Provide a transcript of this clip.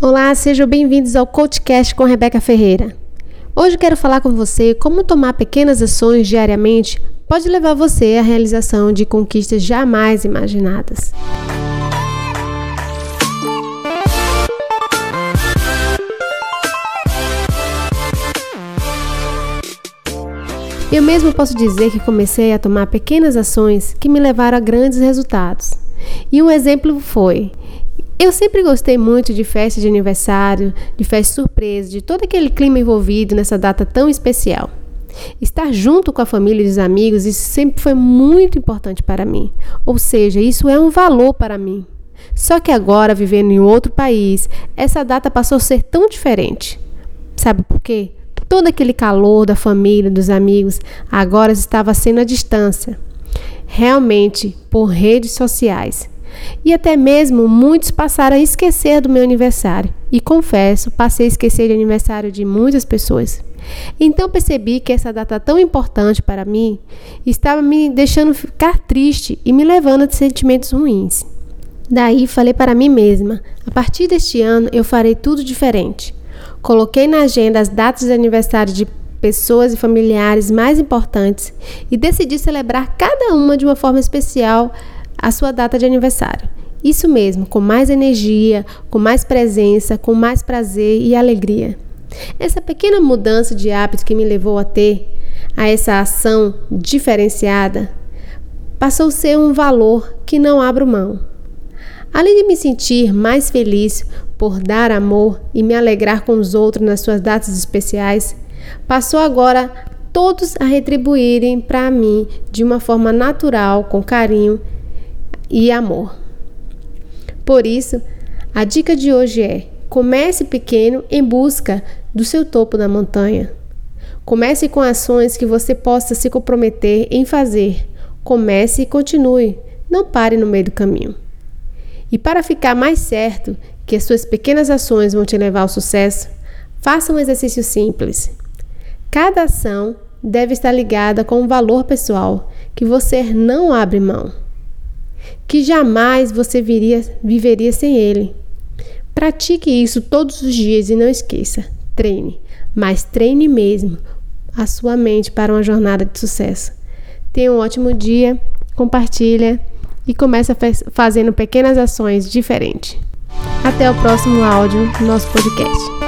Olá, sejam bem-vindos ao CoachCast com Rebeca Ferreira. Hoje quero falar com você como tomar pequenas ações diariamente pode levar você à realização de conquistas jamais imaginadas. Eu mesmo posso dizer que comecei a tomar pequenas ações que me levaram a grandes resultados. E um exemplo foi eu sempre gostei muito de festa de aniversário, de festa surpresa, de todo aquele clima envolvido nessa data tão especial. Estar junto com a família e os amigos, isso sempre foi muito importante para mim. Ou seja, isso é um valor para mim. Só que agora, vivendo em outro país, essa data passou a ser tão diferente. Sabe por quê? Todo aquele calor da família, dos amigos, agora estava sendo à distância. Realmente, por redes sociais. E até mesmo muitos passaram a esquecer do meu aniversário. E confesso, passei a esquecer de aniversário de muitas pessoas. Então percebi que essa data tão importante para mim estava me deixando ficar triste e me levando a sentimentos ruins. Daí falei para mim mesma: a partir deste ano eu farei tudo diferente. Coloquei na agenda as datas de aniversário de pessoas e familiares mais importantes e decidi celebrar cada uma de uma forma especial a sua data de aniversário. Isso mesmo, com mais energia, com mais presença, com mais prazer e alegria. Essa pequena mudança de hábito que me levou a ter a essa ação diferenciada passou a ser um valor que não abro mão. Além de me sentir mais feliz por dar amor e me alegrar com os outros nas suas datas especiais, passou agora todos a retribuírem para mim de uma forma natural, com carinho e amor. Por isso, a dica de hoje é: comece pequeno em busca do seu topo da montanha. Comece com ações que você possa se comprometer em fazer. Comece e continue, não pare no meio do caminho. E para ficar mais certo que as suas pequenas ações vão te levar ao sucesso, faça um exercício simples. Cada ação deve estar ligada com um valor pessoal que você não abre mão que jamais você viria, viveria sem ele. Pratique isso todos os dias e não esqueça: treine, mas treine mesmo a sua mente para uma jornada de sucesso. Tenha um ótimo dia, compartilha e comece fazendo pequenas ações diferentes. Até o próximo áudio do nosso podcast.